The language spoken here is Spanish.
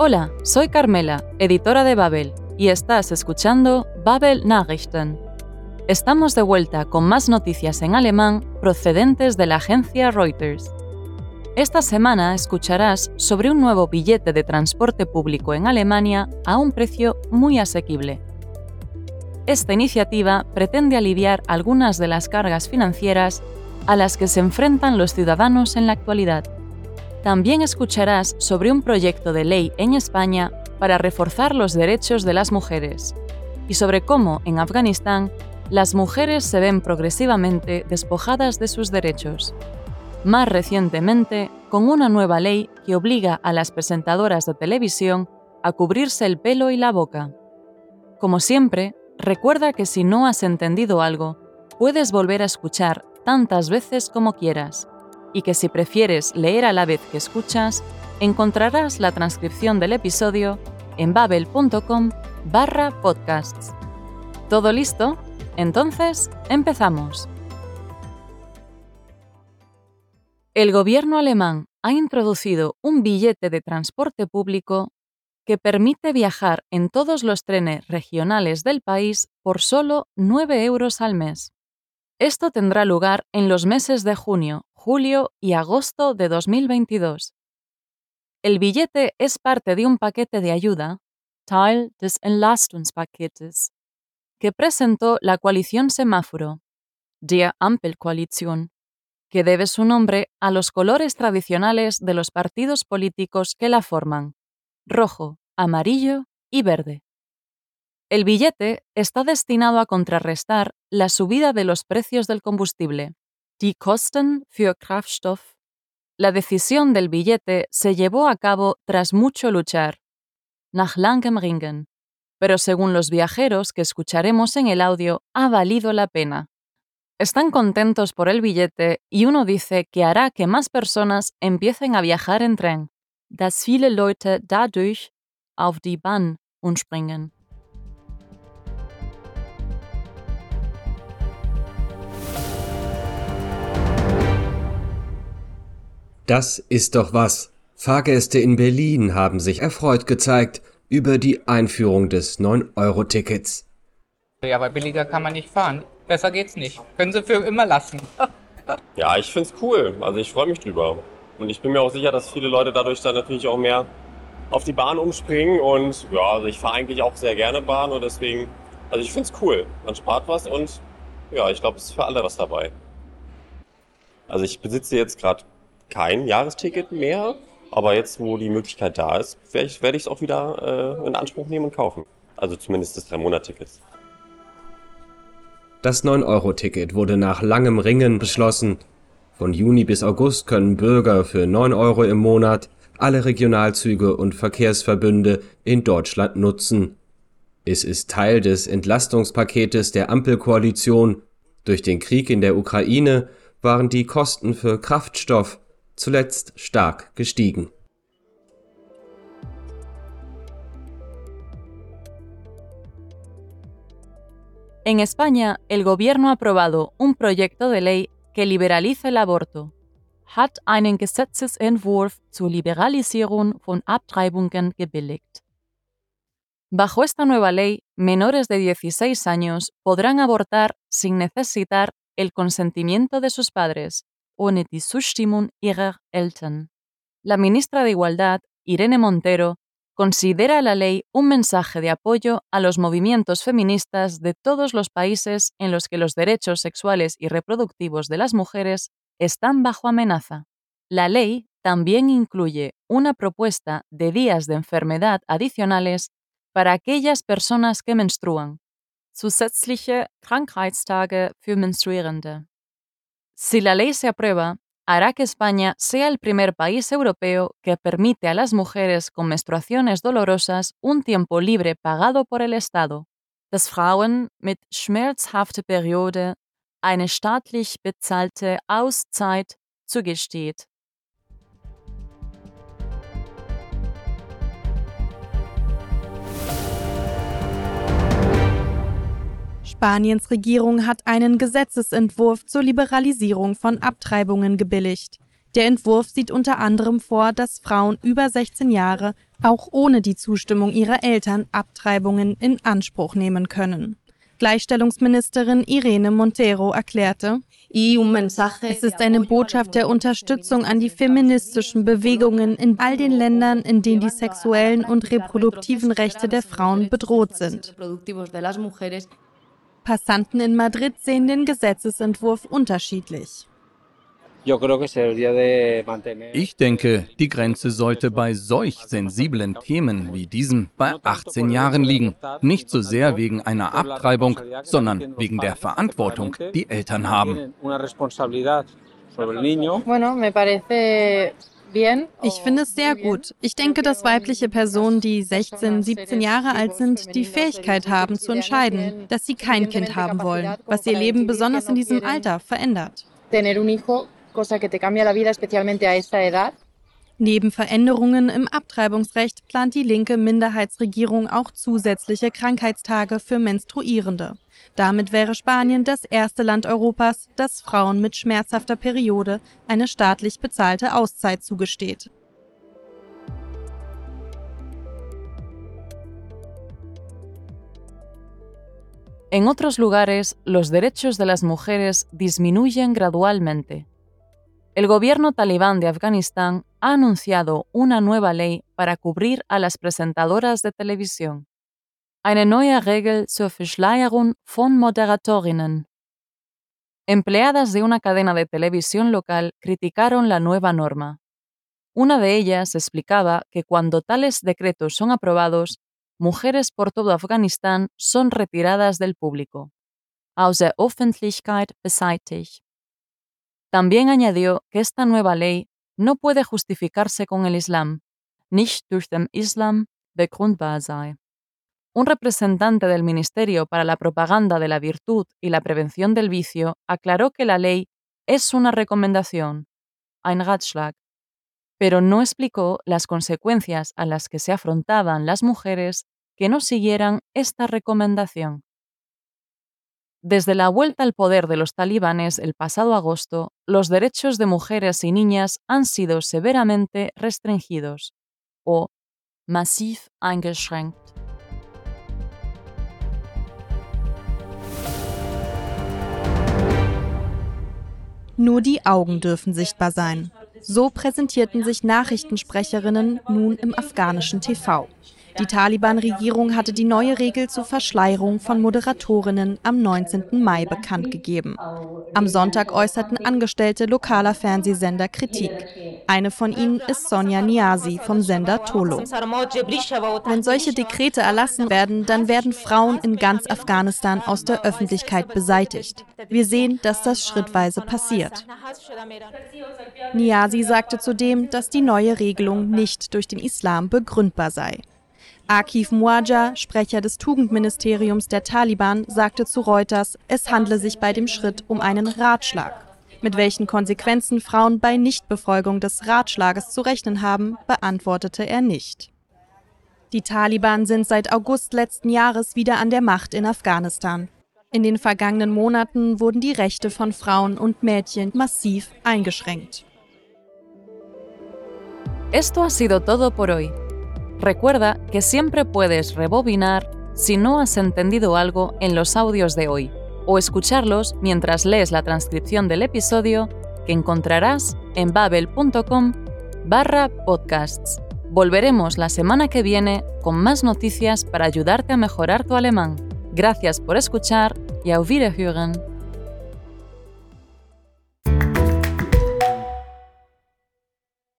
Hola, soy Carmela, editora de Babel, y estás escuchando Babel Nachrichten. Estamos de vuelta con más noticias en alemán procedentes de la agencia Reuters. Esta semana escucharás sobre un nuevo billete de transporte público en Alemania a un precio muy asequible. Esta iniciativa pretende aliviar algunas de las cargas financieras a las que se enfrentan los ciudadanos en la actualidad. También escucharás sobre un proyecto de ley en España para reforzar los derechos de las mujeres y sobre cómo en Afganistán las mujeres se ven progresivamente despojadas de sus derechos. Más recientemente, con una nueva ley que obliga a las presentadoras de televisión a cubrirse el pelo y la boca. Como siempre, recuerda que si no has entendido algo, puedes volver a escuchar tantas veces como quieras y que si prefieres leer a la vez que escuchas, encontrarás la transcripción del episodio en babel.com barra podcasts. ¿Todo listo? Entonces, empezamos. El gobierno alemán ha introducido un billete de transporte público que permite viajar en todos los trenes regionales del país por solo 9 euros al mes. Esto tendrá lugar en los meses de junio, julio y agosto de 2022. El billete es parte de un paquete de ayuda, Teil des Entlastungspaketes, que presentó la coalición Semáforo, der Ampelkoalition, que debe su nombre a los colores tradicionales de los partidos políticos que la forman, rojo, amarillo y verde. El billete está destinado a contrarrestar la subida de los precios del combustible, Die Kosten für Kraftstoff. La decisión del billete se llevó a cabo tras mucho luchar, nach langem Ringen, pero según los viajeros que escucharemos en el audio, ha valido la pena. Están contentos por el billete y uno dice que hará que más personas empiecen a viajar en tren, dass viele Leute dadurch auf die Bahn umspringen. Das ist doch was. Fahrgäste in Berlin haben sich erfreut gezeigt über die Einführung des 9-Euro-Tickets. Ja, aber billiger kann man nicht fahren. Besser geht's nicht. Können Sie für immer lassen. ja, ich find's cool. Also ich freue mich drüber. Und ich bin mir auch sicher, dass viele Leute dadurch dann natürlich auch mehr auf die Bahn umspringen. Und ja, also ich fahre eigentlich auch sehr gerne Bahn und deswegen, also ich find's cool. Man spart was und ja, ich glaube, es ist für alle was dabei. Also ich besitze jetzt gerade kein Jahresticket mehr. Aber jetzt, wo die Möglichkeit da ist, werde ich es auch wieder äh, in Anspruch nehmen und kaufen. Also zumindest das 3-Monat-Ticket. Das 9-Euro-Ticket wurde nach langem Ringen beschlossen. Von Juni bis August können Bürger für 9 Euro im Monat alle Regionalzüge und Verkehrsverbünde in Deutschland nutzen. Es ist Teil des Entlastungspaketes der Ampelkoalition. Durch den Krieg in der Ukraine waren die Kosten für Kraftstoff, zuletzt stark gestiegen. En España, el gobierno ha aprobado un proyecto de ley que liberaliza el aborto. Hat einen Gesetzesentwurf zur Liberalisierung von Abtreibungen gebilligt. Bajo esta nueva ley, menores de 16 años podrán abortar sin necesitar el consentimiento de sus padres, ohne die Zustimmung. La ministra de Igualdad, Irene Montero, considera la ley un mensaje de apoyo a los movimientos feministas de todos los países en los que los derechos sexuales y reproductivos de las mujeres están bajo amenaza. La ley también incluye una propuesta de días de enfermedad adicionales para aquellas personas que menstruan. Zusätzliche Krankheitstage für Menstruierende. Si la ley se aprueba, hará que España sea el primer país europeo que permite a las mujeres con menstruaciones dolorosas un tiempo libre pagado por el Estado, dass Frauen mit schmerzhafter Periode eine staatlich bezahlte Auszeit zugesteht. Spaniens Regierung hat einen Gesetzesentwurf zur Liberalisierung von Abtreibungen gebilligt. Der Entwurf sieht unter anderem vor, dass Frauen über 16 Jahre auch ohne die Zustimmung ihrer Eltern Abtreibungen in Anspruch nehmen können. Gleichstellungsministerin Irene Montero erklärte, es ist eine Botschaft der Unterstützung an die feministischen Bewegungen in all den Ländern, in denen die sexuellen und reproduktiven Rechte der Frauen bedroht sind. Passanten in Madrid sehen den Gesetzesentwurf unterschiedlich. Ich denke, die Grenze sollte bei solch sensiblen Themen wie diesem bei 18 Jahren liegen. Nicht so sehr wegen einer Abtreibung, sondern wegen der Verantwortung, die Eltern haben. Ich finde es sehr gut. Ich denke, dass weibliche Personen, die 16, 17 Jahre alt sind, die Fähigkeit haben zu entscheiden, dass sie kein Kind haben wollen, was ihr Leben besonders in diesem Alter verändert. Neben Veränderungen im Abtreibungsrecht plant die linke Minderheitsregierung auch zusätzliche Krankheitstage für Menstruierende. Damit wäre Spanien das erste Land Europas, das Frauen mit schmerzhafter Periode eine staatlich bezahlte Auszeit zugesteht. En otros lugares, los derechos de las mujeres disminuyen gradualmente. El gobierno talibán de Afganistán ha anunciado una nueva ley para cubrir a las presentadoras de televisión. Eine neue Regel zur Verschleierung von Moderatorinnen. Empleadas de una cadena de televisión local criticaron la nueva norma. Una de ellas explicaba que cuando tales decretos son aprobados, mujeres por todo Afganistán son retiradas del público. Aus der Öffentlichkeit beseitigt. También añadió que esta nueva ley no puede justificarse con el Islam, nicht durch den Islam begründbar sei. Un representante del Ministerio para la Propaganda de la Virtud y la Prevención del Vicio aclaró que la ley es una recomendación, ein Ratschlag, pero no explicó las consecuencias a las que se afrontaban las mujeres que no siguieran esta recomendación. Desde la vuelta al poder de los talibanes el pasado agosto, los derechos de mujeres y niñas han sido severamente restringidos o massiv eingeschränkt. Nur die Augen dürfen sichtbar sein. So präsentierten sich Nachrichtensprecherinnen nun im afghanischen TV. Die Taliban-Regierung hatte die neue Regel zur Verschleierung von Moderatorinnen am 19. Mai bekannt gegeben. Am Sonntag äußerten Angestellte lokaler Fernsehsender Kritik. Eine von ihnen ist Sonja Niazi vom Sender Tolo. Wenn solche Dekrete erlassen werden, dann werden Frauen in ganz Afghanistan aus der Öffentlichkeit beseitigt. Wir sehen, dass das schrittweise passiert. Niazi sagte zudem, dass die neue Regelung nicht durch den Islam begründbar sei. Akif Muaja, Sprecher des Tugendministeriums der Taliban, sagte zu Reuters, es handle sich bei dem Schritt um einen Ratschlag. Mit welchen Konsequenzen Frauen bei Nichtbefolgung des Ratschlages zu rechnen haben, beantwortete er nicht. Die Taliban sind seit August letzten Jahres wieder an der Macht in Afghanistan. In den vergangenen Monaten wurden die Rechte von Frauen und Mädchen massiv eingeschränkt. Esto ha sido todo por hoy. Recuerda que siempre puedes rebobinar si no has entendido algo en los audios de hoy o escucharlos mientras lees la transcripción del episodio que encontrarás en babel.com barra podcasts. Volveremos la semana que viene con más noticias para ayudarte a mejorar tu alemán. Gracias por escuchar y auf Wiederhören.